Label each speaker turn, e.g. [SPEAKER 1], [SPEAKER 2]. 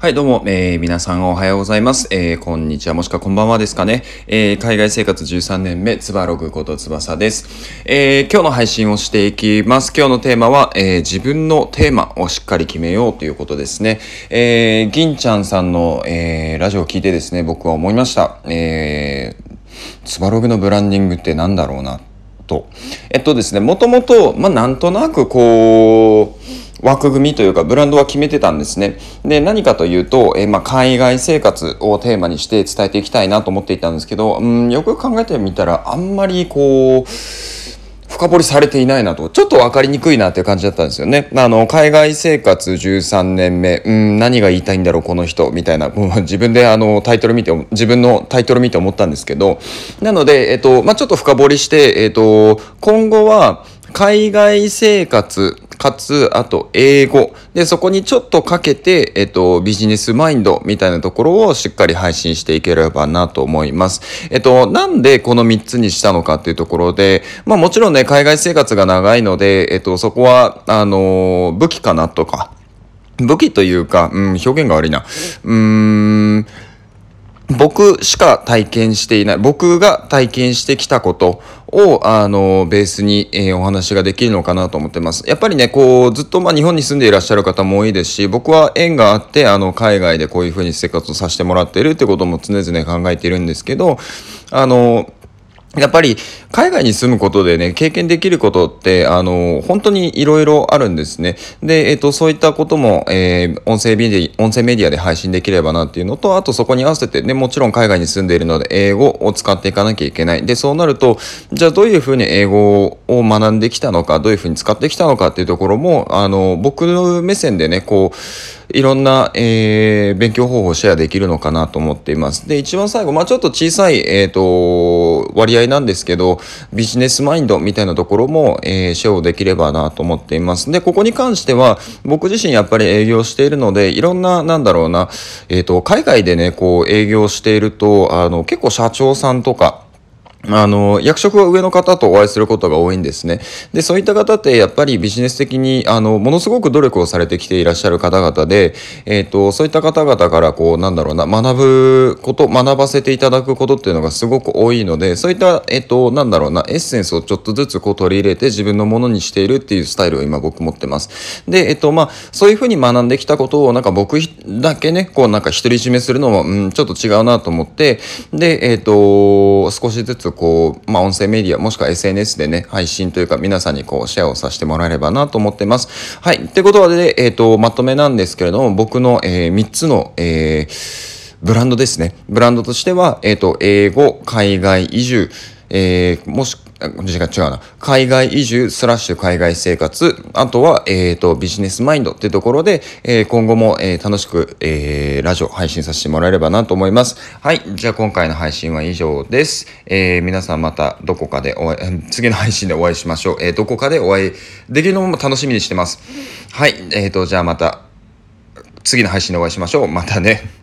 [SPEAKER 1] はい、どうも、えー、皆さんおはようございます。えー、こんにちは、もしくはこんばんはですかね。えー、海外生活13年目、つばログことつばさです。え、今日の配信をしていきます。今日のテーマは、え、自分のテーマをしっかり決めようということですね。え、銀ちゃんさんの、え、ラジオを聞いてですね、僕は思いました。えー、つばログのブランディングって何だろうな、と。えっとですね、もともと、まあ、なんとなくこう、枠組みというかブランドは決めてたんですね。で、何かというと、えー、まあ、海外生活をテーマにして伝えていきたいなと思っていたんですけど、うん、よく考えてみたら、あんまりこう、深掘りされていないなと、ちょっと分かりにくいなっていう感じだったんですよね。あの、海外生活13年目、うん、何が言いたいんだろう、この人、みたいな、自分であの、タイトル見て、自分のタイトル見て思ったんですけど、なので、えっと、まあ、ちょっと深掘りして、えっと、今後は、海外生活、かつ、あと英語。で、そこにちょっとかけて、えっと、ビジネスマインドみたいなところをしっかり配信していければなと思います。えっと、なんでこの3つにしたのかっていうところで、まあもちろんね、海外生活が長いので、えっと、そこは、あの、武器かなとか、武器というか、うん、表現が悪いな。うーん、僕しか体験していない、僕が体験してきたことを、あの、ベースに、えー、お話ができるのかなと思ってます。やっぱりね、こう、ずっとまあ日本に住んでいらっしゃる方も多いですし、僕は縁があって、あの、海外でこういうふうに生活をさせてもらっているってことも常々考えているんですけど、あの、やっぱり海外に住むことでね、経験できることって、あの、本当にいろいろあるんですね。で、えっ、と、そういったことも、えー、音声メディ、音声メディアで配信できればなっていうのと、あとそこに合わせてね、もちろん海外に住んでいるので、英語を使っていかなきゃいけない。で、そうなると、じゃあどういうふうに英語を学んできたのか、どういうふうに使ってきたのかっていうところも、あの、僕の目線でね、こう、いろんな、えー、勉強方法をシェアできるのかなと思っています。で、一番最後、まあちょっと小さい、えっ、ー、と、割合なんですけど、ビジネスマインドみたいなところも、えー、シェアをできればなと思っています。で、ここに関しては、僕自身やっぱり営業しているので、いろんな、なんだろうな、えっ、ー、と、海外でね、こう営業していると、あの、結構社長さんとか、あの、役職は上の方とお会いすることが多いんですね。で、そういった方ってやっぱりビジネス的に、あの、ものすごく努力をされてきていらっしゃる方々で、えっ、ー、と、そういった方々からこう、なんだろうな、学ぶこと、学ばせていただくことっていうのがすごく多いので、そういった、えっ、ー、と、なんだろうな、エッセンスをちょっとずつこう取り入れて自分のものにしているっていうスタイルを今僕持ってます。で、えっ、ー、と、まあ、そういうふうに学んできたことをなんか僕だけね、こうなんか独り占めするのも、うん、ちょっと違うなと思って、で、えっ、と、少しずつこう、まあ、音声メディアもしくは SNS でね、配信というか皆さんにこうシェアをさせてもらえればなと思ってます。はい。ってことで、えっ、ー、と、まとめなんですけれども、僕の、えー、3つの、えー、ブランドですね。ブランドとしては、えっ、ー、と、英語、海外移住、えー、もし違うな。海外移住スラッシュ海外生活、あとは、えっ、ー、と、ビジネスマインドってところで、えー、今後も、えー、楽しく、えー、ラジオ配信させてもらえればなと思います。はい。じゃあ今回の配信は以上です。えー、皆さんまたどこかでお会い、次の配信でお会いしましょう。えー、どこかでお会いできるのも楽しみにしてます。はい。えっ、ー、と、じゃあまた、次の配信でお会いしましょう。またね。